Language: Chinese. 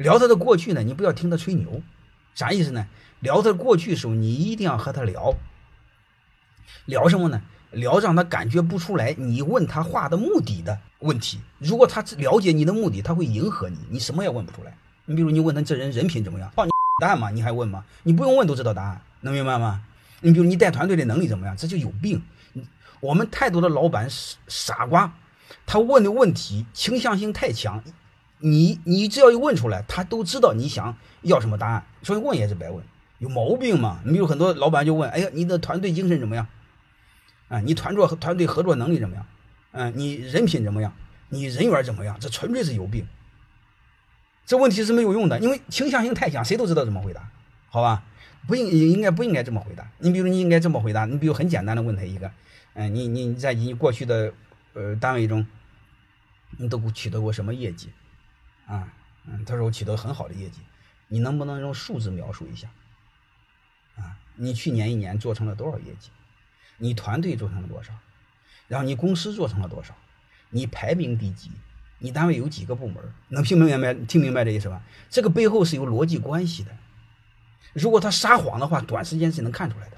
聊他的过去呢，你不要听他吹牛，啥意思呢？聊他过去的时候，你一定要和他聊，聊什么呢？聊让他感觉不出来你问他话的目的的问题。如果他了解你的目的，他会迎合你，你什么也问不出来。你比如你问他这人人品怎么样，报你 答案嘛，你还问吗？你不用问都知道答案，能明白吗？你比如你带团队的能力怎么样，这就有病。我们太多的老板傻傻瓜，他问的问题倾向性太强，你你只要一问出来，他都知道你想要什么答案，所以问也是白问，有毛病嘛？你比如很多老板就问，哎呀，你的团队精神怎么样？啊，你团作团队合作能力怎么样？嗯，你人品怎么样？你人缘怎么样？这纯粹是有病。这问题是没有用的，因为倾向性太强，谁都知道怎么回答，好吧？不应应该不应该这么回答。你比如你应该这么回答，你比如很简单的问他一个。嗯，你你在你过去的呃单位中，你都取得过什么业绩？啊，嗯，他说我取得很好的业绩，你能不能用数字描述一下？啊，你去年一年做成了多少业绩？你团队做成了多少？然后你公司做成了多少？你排名第几？你单位有几个部门？能听明白听明白这意思吧？这个背后是有逻辑关系的。如果他撒谎的话，短时间是能看出来的。